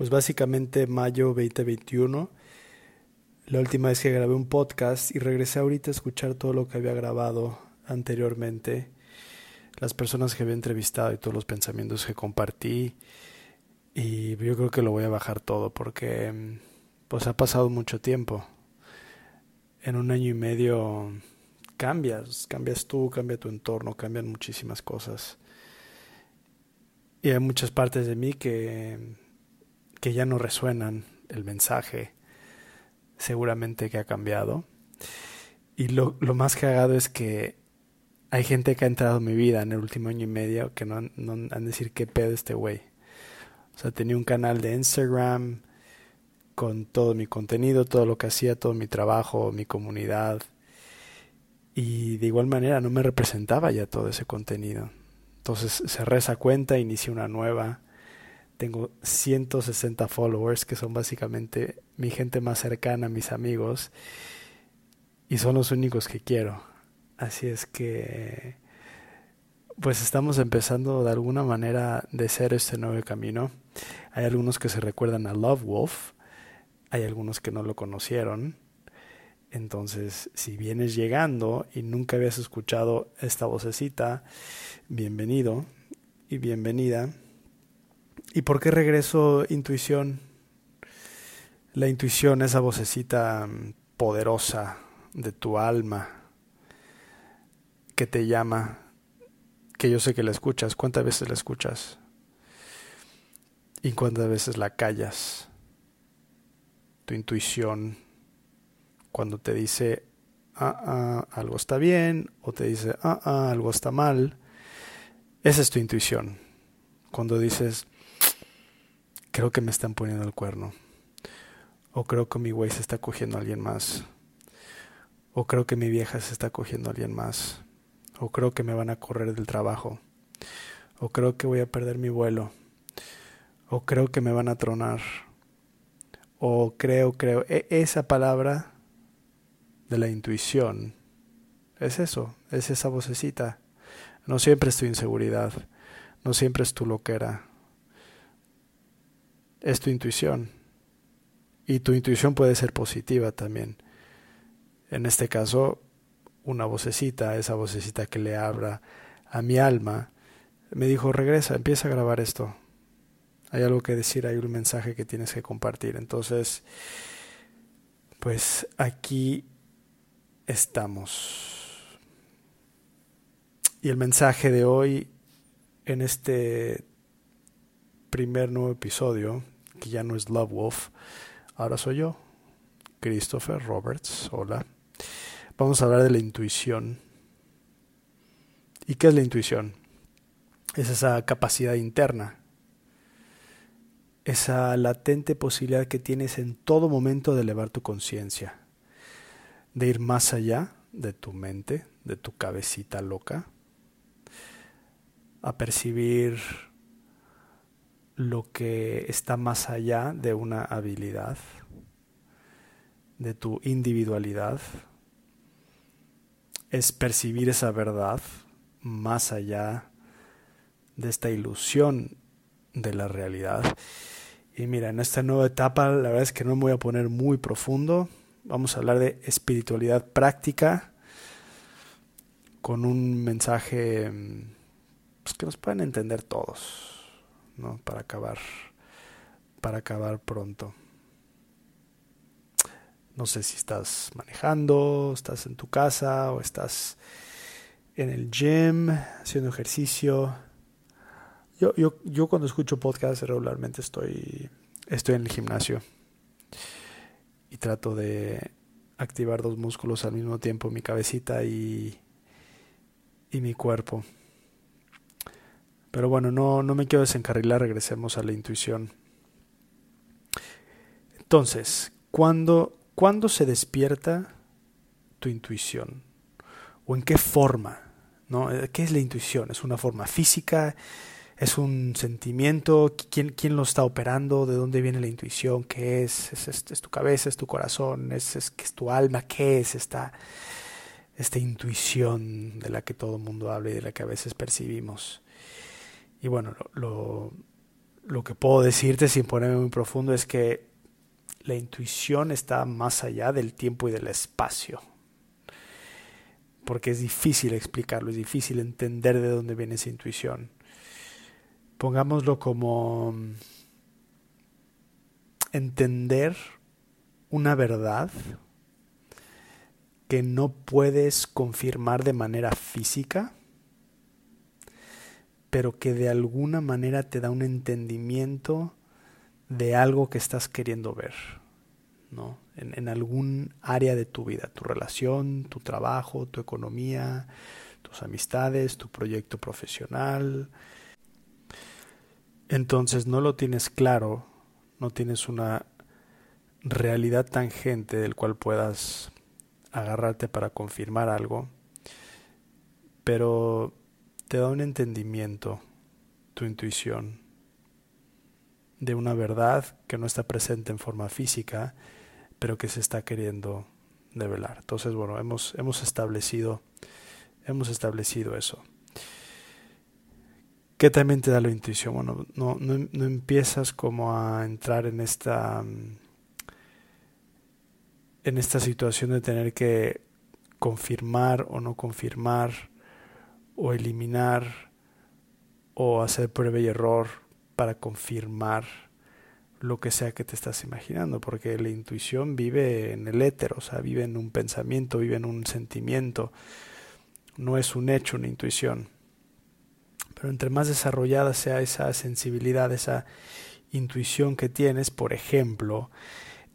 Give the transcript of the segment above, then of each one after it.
pues básicamente mayo 2021. La última vez que grabé un podcast y regresé ahorita a escuchar todo lo que había grabado anteriormente, las personas que había entrevistado y todos los pensamientos que compartí. Y yo creo que lo voy a bajar todo porque pues ha pasado mucho tiempo. En un año y medio cambias, cambias tú, cambia tu entorno, cambian muchísimas cosas. Y hay muchas partes de mí que, que ya no resuenan el mensaje, seguramente que ha cambiado. Y lo, lo más cagado es que hay gente que ha entrado en mi vida en el último año y medio que no, no han de decir qué pedo este güey. O sea, tenía un canal de Instagram con todo mi contenido, todo lo que hacía, todo mi trabajo, mi comunidad. Y de igual manera no me representaba ya todo ese contenido. Entonces cerré esa cuenta, inicié una nueva. Tengo 160 followers que son básicamente mi gente más cercana, mis amigos. Y son los únicos que quiero. Así es que pues estamos empezando de alguna manera de ser este nuevo camino. Hay algunos que se recuerdan a Love Wolf, hay algunos que no lo conocieron. Entonces, si vienes llegando y nunca habías escuchado esta vocecita, bienvenido y bienvenida. ¿Y por qué regreso intuición? La intuición, esa vocecita poderosa de tu alma que te llama, que yo sé que la escuchas. ¿Cuántas veces la escuchas? ¿Y cuántas veces la callas? Tu intuición cuando te dice, ah, ah, algo está bien, o te dice, ah, ah, algo está mal. Esa es tu intuición. Cuando dices, creo que me están poniendo el cuerno. O creo que mi güey se está cogiendo a alguien más. O creo que mi vieja se está cogiendo a alguien más. O creo que me van a correr del trabajo. O creo que voy a perder mi vuelo. O creo que me van a tronar. O creo, creo. E esa palabra de la intuición es eso, es esa vocecita. No siempre es tu inseguridad, no siempre es tu loquera, es tu intuición. Y tu intuición puede ser positiva también. En este caso, una vocecita, esa vocecita que le abra a mi alma, me dijo, regresa, empieza a grabar esto. Hay algo que decir, hay un mensaje que tienes que compartir. Entonces, pues aquí estamos. Y el mensaje de hoy en este primer nuevo episodio, que ya no es Love Wolf, ahora soy yo, Christopher Roberts. Hola. Vamos a hablar de la intuición. ¿Y qué es la intuición? Es esa capacidad interna, esa latente posibilidad que tienes en todo momento de elevar tu conciencia de ir más allá de tu mente, de tu cabecita loca, a percibir lo que está más allá de una habilidad, de tu individualidad, es percibir esa verdad más allá de esta ilusión de la realidad. Y mira, en esta nueva etapa la verdad es que no me voy a poner muy profundo, Vamos a hablar de espiritualidad práctica con un mensaje pues, que nos puedan entender todos, ¿no? Para acabar, para acabar pronto. No sé si estás manejando, estás en tu casa o estás en el gym haciendo ejercicio. Yo, yo, yo cuando escucho podcast regularmente estoy, estoy en el gimnasio y trato de activar dos músculos al mismo tiempo, mi cabecita y, y mi cuerpo. Pero bueno, no, no me quiero desencarrilar, regresemos a la intuición. Entonces, ¿cuándo, ¿cuándo se despierta tu intuición? ¿O en qué forma? ¿no? ¿Qué es la intuición? ¿Es una forma física? es un sentimiento, ¿quién, quién lo está operando, de dónde viene la intuición, qué es, es, es, tu cabeza, es tu corazón, es, es, es tu alma, qué es esta, esta intuición de la que todo el mundo habla y de la que a veces percibimos. Y bueno, lo, lo que puedo decirte sin ponerme muy profundo es que la intuición está más allá del tiempo y del espacio. Porque es difícil explicarlo, es difícil entender de dónde viene esa intuición. Pongámoslo como mm, entender una verdad que no puedes confirmar de manera física, pero que de alguna manera te da un entendimiento de algo que estás queriendo ver, ¿no? En, en, algún área de tu vida, tu relación, tu trabajo, tu economía, tus amistades, tu proyecto profesional. Entonces no lo tienes claro, no tienes una realidad tangente del cual puedas agarrarte para confirmar algo, pero te da un entendimiento, tu intuición, de una verdad que no está presente en forma física, pero que se está queriendo develar. Entonces, bueno, hemos, hemos establecido, hemos establecido eso. ¿Qué también te da la intuición? Bueno, no, no, no empiezas como a entrar en esta en esta situación de tener que confirmar o no confirmar o eliminar o hacer prueba y error para confirmar lo que sea que te estás imaginando, porque la intuición vive en el éter, o sea, vive en un pensamiento, vive en un sentimiento, no es un hecho, una intuición. Pero entre más desarrollada sea esa sensibilidad, esa intuición que tienes, por ejemplo,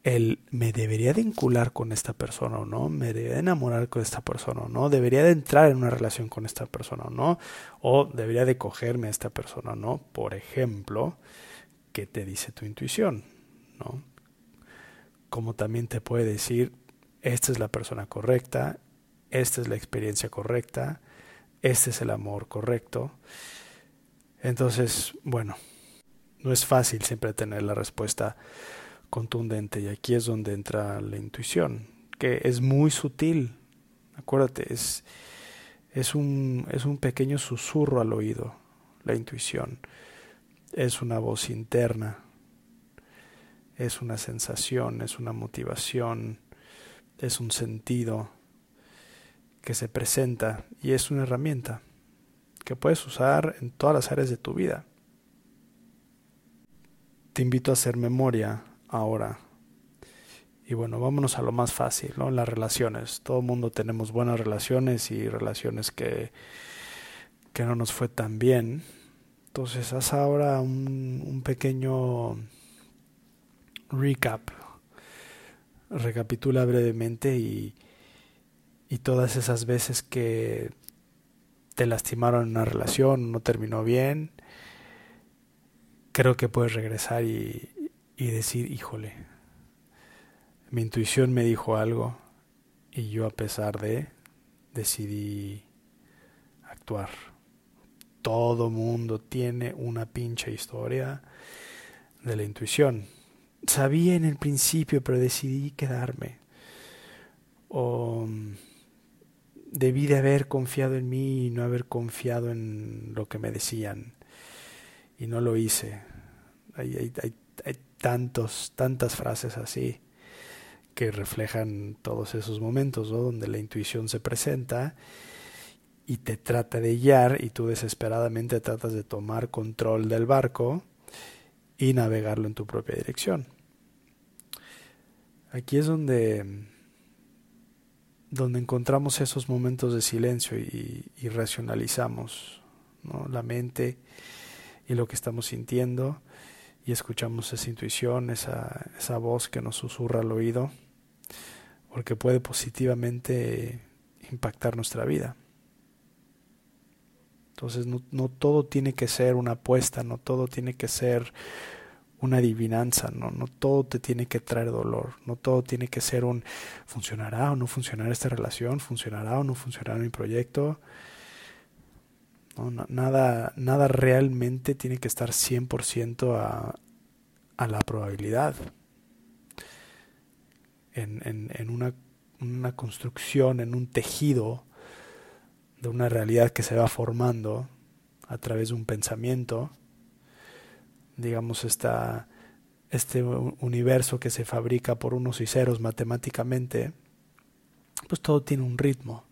el me debería de vincular con esta persona o no, me debería de enamorar con esta persona o no, debería de entrar en una relación con esta persona o no, o debería de cogerme a esta persona o no, por ejemplo, ¿qué te dice tu intuición? ¿No? Como también te puede decir, esta es la persona correcta, esta es la experiencia correcta, este es el amor correcto. Entonces, bueno, no es fácil siempre tener la respuesta contundente y aquí es donde entra la intuición, que es muy sutil. Acuérdate, es, es, un, es un pequeño susurro al oído, la intuición. Es una voz interna, es una sensación, es una motivación, es un sentido que se presenta y es una herramienta que puedes usar en todas las áreas de tu vida. Te invito a hacer memoria ahora. Y bueno, vámonos a lo más fácil, ¿no? Las relaciones. Todo el mundo tenemos buenas relaciones y relaciones que, que no nos fue tan bien. Entonces, haz ahora un, pequeño recap. Recapitula brevemente y, y todas esas veces que te lastimaron en una relación, no terminó bien, creo que puedes regresar y, y decir, híjole, mi intuición me dijo algo y yo a pesar de decidí actuar. Todo mundo tiene una pinche historia de la intuición. Sabía en el principio, pero decidí quedarme. O debí de haber confiado en mí y no haber confiado en lo que me decían. Y no lo hice. Hay tantos, tantas frases así que reflejan todos esos momentos donde la intuición se presenta y te trata de guiar y tú desesperadamente tratas de tomar control del barco y navegarlo en tu propia dirección. Aquí es donde, donde encontramos esos momentos de silencio y, racionalizamos la mente y lo que estamos sintiendo y escuchamos esa intuición, esa, esa voz que nos susurra al oído, porque puede positivamente impactar nuestra vida. Entonces no, no, todo tiene que ser una apuesta, no todo tiene que ser una adivinanza, no, no todo te tiene que traer dolor, no todo tiene que ser un funcionará o no funcionará esta relación, funcionará o no funcionará mi proyecto. Nada, nada realmente tiene que estar 100% a, a la probabilidad. En, en, en una, una, construcción, en un tejido de una realidad que se va formando a través de un pensamiento, digamos, esta, este universo que se fabrica por unos y ceros matemáticamente, pues todo tiene un ritmo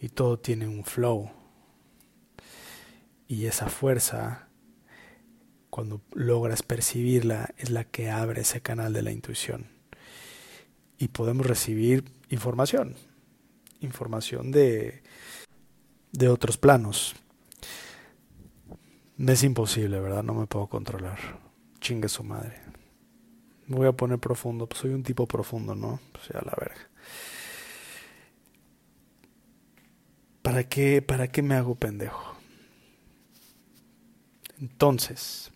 y todo tiene un flow. Y esa fuerza, cuando logras percibirla, es la que abre ese canal de la intuición. Y podemos recibir información, información de, de otros planos. Es imposible, ¿verdad? No me puedo controlar. Chingue su madre. Voy a poner profundo. Pues soy un tipo profundo, ¿no? Pues ya la verga. ¿Para qué, ¿Para qué me hago pendejo? Entonces,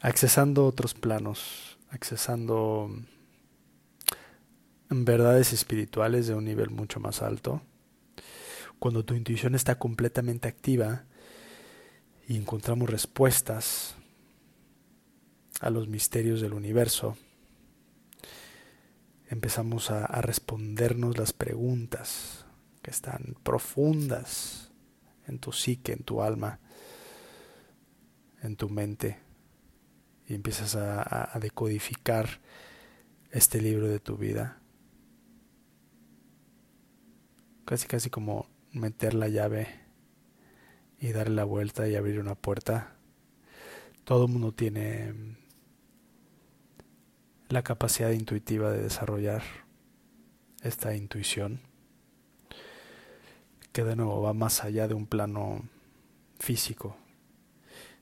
accesando otros planos, accesando verdades espirituales de un nivel mucho más alto, cuando tu intuición está completamente activa y encontramos respuestas a los misterios del universo, empezamos a, respondernos las preguntas que están profundas en tu psique, en tu alma, en tu mente, y empiezas a decodificar este libro de tu vida. Casi, casi como meter la llave y darle la vuelta y abrir una puerta. Todo el mundo tiene la capacidad intuitiva de desarrollar esta intuición que de nuevo va más allá de un plano físico.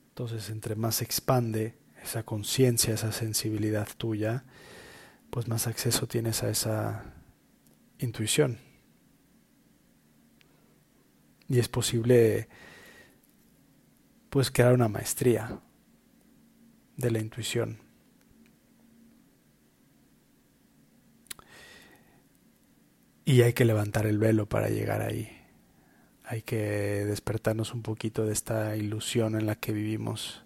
Entonces, entre más se expande esa conciencia, esa sensibilidad tuya, pues más acceso tienes a esa intuición y es posible pues crear una maestría de la intuición. Y hay que levantar el velo para llegar ahí. Hay que despertarnos un poquito de esta ilusión en la que vivimos,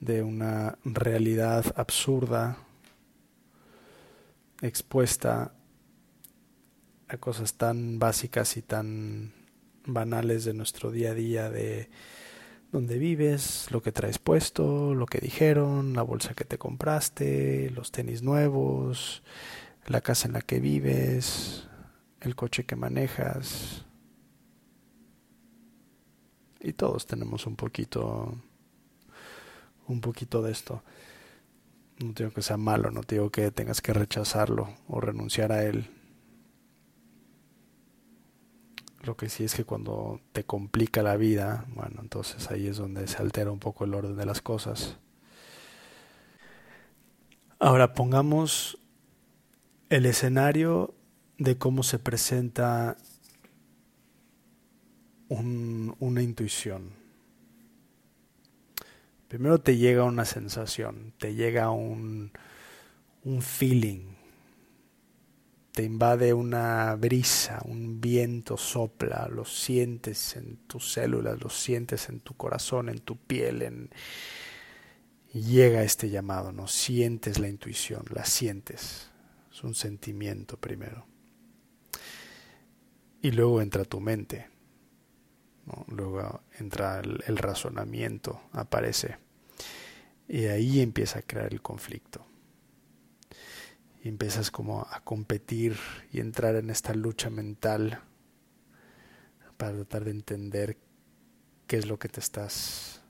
de una realidad absurda, expuesta a cosas tan básicas y tan banales de nuestro día a día de dónde vives, lo que traes puesto, lo que dijeron, la bolsa que te compraste, los tenis nuevos, la casa en la que vives, el coche que manejas. Y todos tenemos un poquito un poquito de esto. No digo que sea malo, no digo que tengas que rechazarlo o renunciar a él. Lo que sí es que cuando te complica la vida, bueno, entonces ahí es donde se altera un poco el orden de las cosas. Ahora pongamos el escenario de cómo se presenta una intuición. Primero te llega una sensación, te llega un, un feeling, te invade una brisa, un viento sopla, lo sientes en tus células, lo sientes en tu corazón, en tu piel, llega este llamado, ¿no? Sientes la intuición, la sientes. Es un sentimiento primero. Y luego entra tu mente. Luego entra el razonamiento, aparece. Y ahí empieza a crear el conflicto y empiezas como a competir y entrar en esta lucha mental para tratar de entender qué es lo que te estás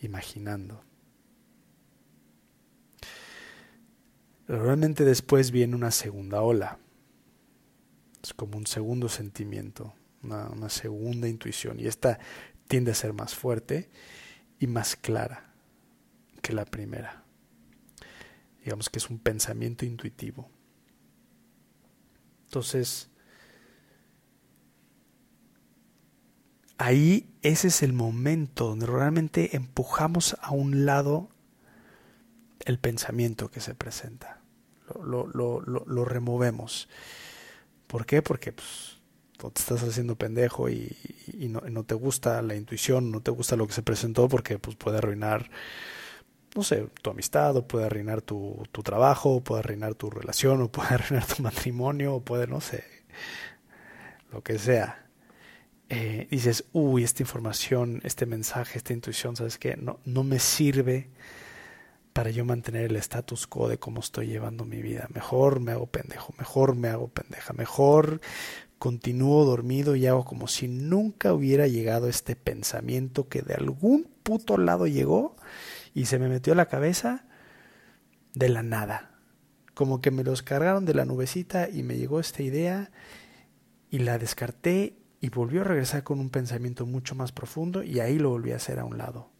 imaginando. realmente después viene una segunda ola. Es como un segundo sentimiento, una, segunda intuición. Y esta tiende a ser más fuerte y más clara que la primera digamos que es un pensamiento intuitivo. Entonces, ahí ese es el momento donde realmente empujamos a un lado el pensamiento que se presenta. Lo, lo, lo, lo removemos. ¿Por qué? Porque pues, te estás haciendo pendejo y, no, te gusta la intuición, no te gusta lo que se presentó porque pues, puede arruinar no sé, tu amistad, o puede arruinar tu, tu trabajo, o puede arruinar tu relación, o puede arruinar tu matrimonio, o puede, no sé, lo que sea. eh, dices, uy, esta información, este mensaje, esta intuición, ¿sabes qué? No, no me sirve para yo mantener el status quo de cómo estoy llevando mi vida. Mejor me hago pendejo, mejor me hago pendeja, mejor continúo dormido y hago como si nunca hubiera llegado este pensamiento que de algún puto lado llegó y se me metió a la cabeza de la nada. Como que me los cargaron de la nubecita y me llegó esta idea y la descarté y volvió a regresar con un pensamiento mucho más profundo y ahí lo volví a hacer a un lado.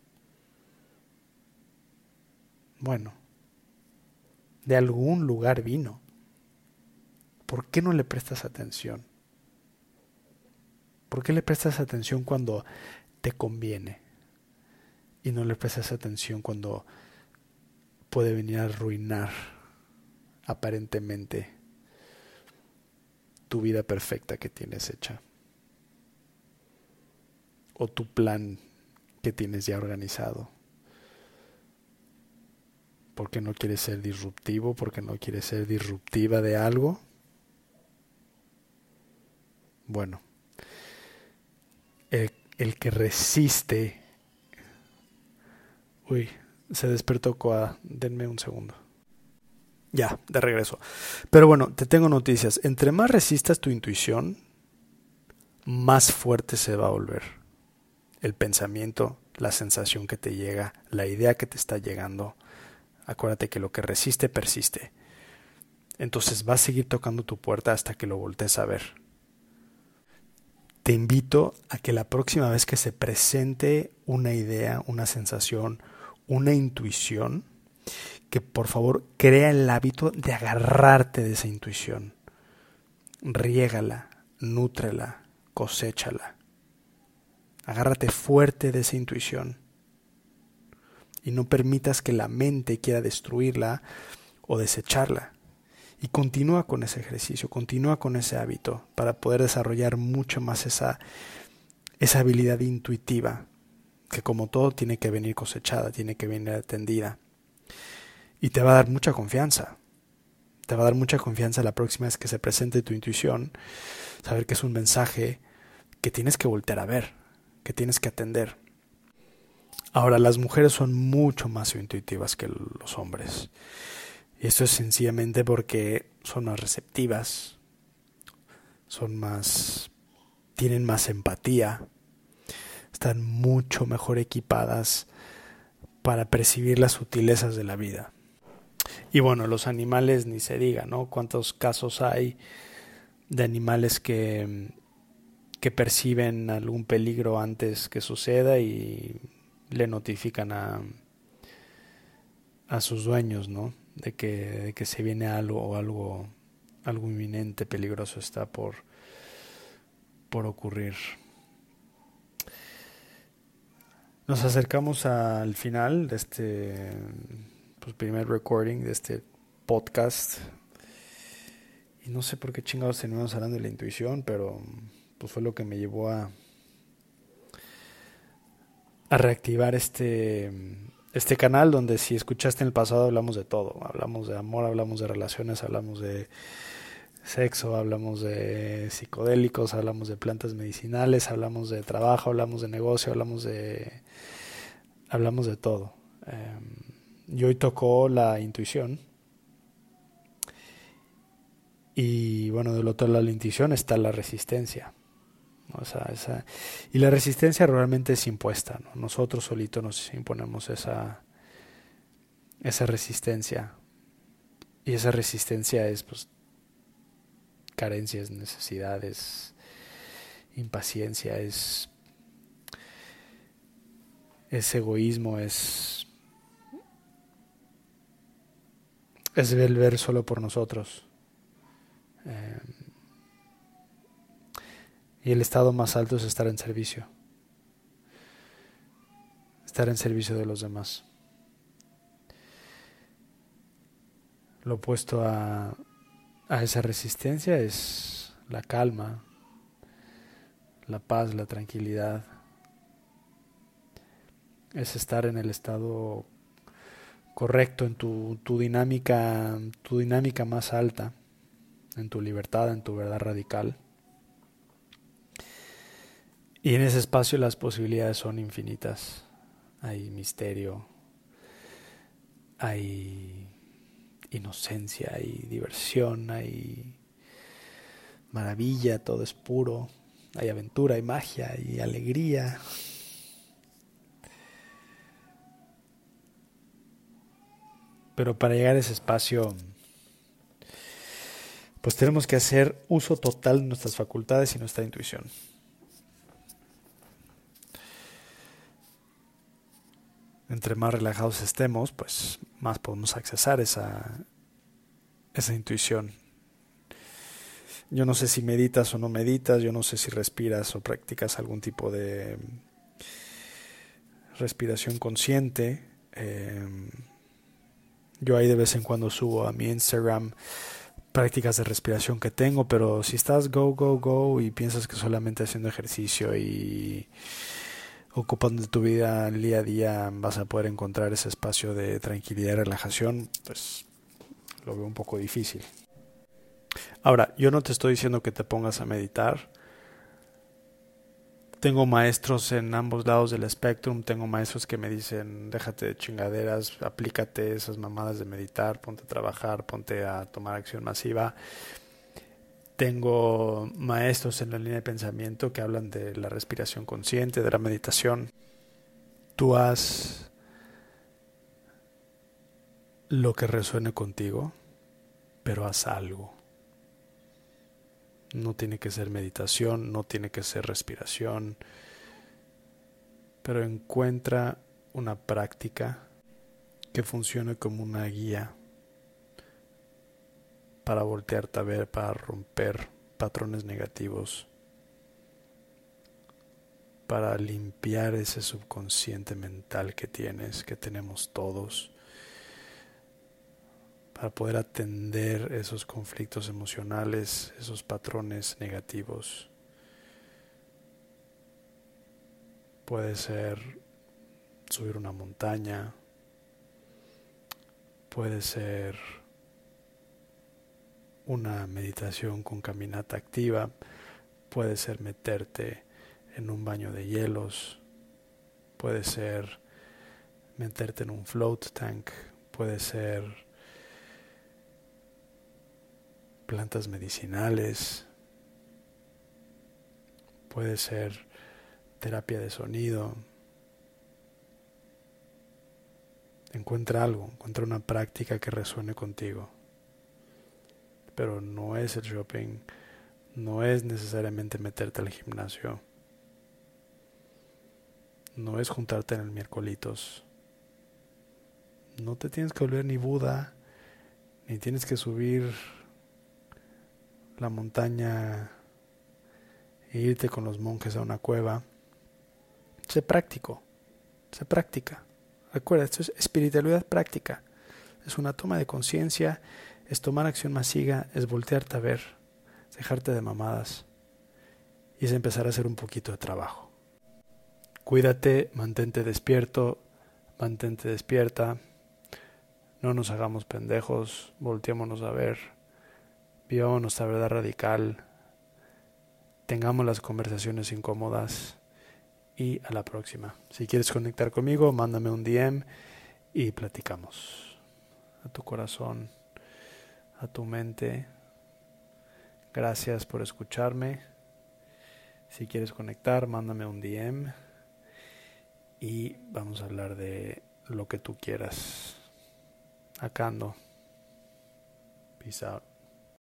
Bueno, de algún lugar vino. ¿Por qué no le prestas atención? ¿Por qué le prestas atención cuando te conviene? Y no le prestas atención cuando puede venir a arruinar aparentemente tu vida perfecta que tienes hecha. O tu plan que tienes ya organizado. Porque no quieres ser disruptivo, porque no quieres ser disruptiva de algo. Bueno, el, que resiste. Uy, se despertó Coa. Denme un segundo. Ya, de regreso. Pero bueno, te tengo noticias. Entre más resistas tu intuición, más fuerte se va a volver. El pensamiento, la sensación que te llega, la idea que te está llegando. Acuérdate que lo que resiste persiste. Entonces va a seguir tocando tu puerta hasta que lo voltees a ver te invito a que la próxima vez que se presente una idea, una sensación, una intuición, que por favor crea el hábito de agarrarte de esa intuición. Riégala, nútrela, coséchala. Agárrate fuerte de esa intuición. Y no permitas que la mente quiera destruirla o desecharla. Y continúa con ese ejercicio, continúa con ese hábito para poder desarrollar mucho más esa, esa habilidad intuitiva, que como todo tiene que venir cosechada, tiene que venir atendida. Y te va a dar mucha confianza. Te va a dar mucha confianza la próxima vez que se presente tu intuición, saber que es un mensaje que tienes que voltear a ver, que tienes que atender. Ahora, las mujeres son mucho más intuitivas que los hombres. Y esto es sencillamente porque son más receptivas, son más, tienen más empatía, están mucho mejor equipadas para percibir las sutilezas de la vida. Y bueno, los animales ni se diga, ¿no? ¿Cuántos casos hay de animales que, que perciben algún peligro antes que suceda y le notifican a, a sus dueños, ¿no? de que, de que se viene algo o algo, algo inminente, peligroso está por, por ocurrir. Nos acercamos al final de este pues, primer recording, de este podcast. Y no sé por qué chingados terminamos hablando de la intuición, pero pues fue lo que me llevó a, a reactivar este, este canal donde si escuchaste en el pasado hablamos de todo, hablamos de amor, hablamos de relaciones, hablamos de sexo, hablamos de psicodélicos, hablamos de plantas medicinales, hablamos de trabajo, hablamos de negocio, hablamos de hablamos de todo. Em, y hoy tocó la intuición. Y bueno, del otro lado de la intuición está la resistencia. Esa, y la resistencia realmente es impuesta. ¿no? Nosotros solitos nos imponemos esa, esa resistencia. Y esa resistencia es pues carencias, necesidades, impaciencia, es, es egoísmo, es, es ver solo por nosotros. Eh, y el estado más alto es estar en servicio. Estar en servicio de los demás. Lo opuesto a, a esa resistencia es la calma, la paz, la tranquilidad. Es estar en el estado correcto, en tu, tu dinámica, tu dinámica más alta, en tu libertad, en tu verdad radical. Y en ese espacio las posibilidades son infinitas. Hay misterio, hay inocencia, hay diversión, hay maravilla, todo es puro, hay aventura, hay magia, hay alegría. Pero para llegar a ese espacio, pues tenemos que hacer uso total de nuestras facultades y nuestra intuición. Entre más relajados estemos, pues más podemos accesar esa, esa intuición. Yo no sé si meditas o no meditas, yo no sé si respiras o practicas algún tipo de respiración consciente. Eh, yo ahí de vez en cuando subo a mi Instagram prácticas de respiración que tengo, pero si estás go, go, go y piensas que solamente haciendo ejercicio y ocupando tu vida día a día vas a poder encontrar ese espacio de tranquilidad y relajación, pues lo veo un poco difícil. Ahora, yo no te estoy diciendo que te pongas a meditar, tengo maestros en ambos lados del espectrum, tengo maestros que me dicen, déjate de chingaderas, aplícate esas mamadas de meditar, ponte a trabajar, ponte a tomar acción masiva. Tengo maestros en la línea de pensamiento que hablan de la respiración consciente, de la meditación. Tú haz lo que resuene contigo, pero haz algo. No tiene que ser meditación, no tiene que ser respiración, pero encuentra una práctica que funcione como una guía para voltearte a ver, para romper patrones negativos, para limpiar ese subconsciente mental que tienes, que tenemos todos para poder atender esos conflictos emocionales, esos patrones negativos. Puede ser subir una montaña, puede ser una meditación con caminata activa, puede ser meterte en un baño de hielos, puede ser meterte en un float tank, puede ser plantas medicinales, puede ser terapia de sonido. Encuentra algo, encuentra una práctica que resuene contigo. Pero no es el shopping, no es necesariamente meterte al gimnasio, no es juntarte en el miércolitos. No te tienes que volver ni Buda, ni tienes que subir la montaña e irte con los monjes a una cueva. Sé práctico, sé práctica. Recuerda, esto es espiritualidad práctica. Es una toma de conciencia, es tomar acción masiva, es voltearte a ver, dejarte de mamadas y es empezar a hacer un poquito de trabajo. Cuídate, mantente despierto, mantente despierta, no nos hagamos pendejos, volteémonos a ver vivamos nuestra verdad radical, tengamos las conversaciones incómodas y a la próxima. Si quieres conectar conmigo, mándame un DM y platicamos. A tu corazón, a tu mente. Gracias por escucharme. Si quieres conectar, mándame un DM y vamos a hablar de lo que tú quieras. Acá ando. Peace out.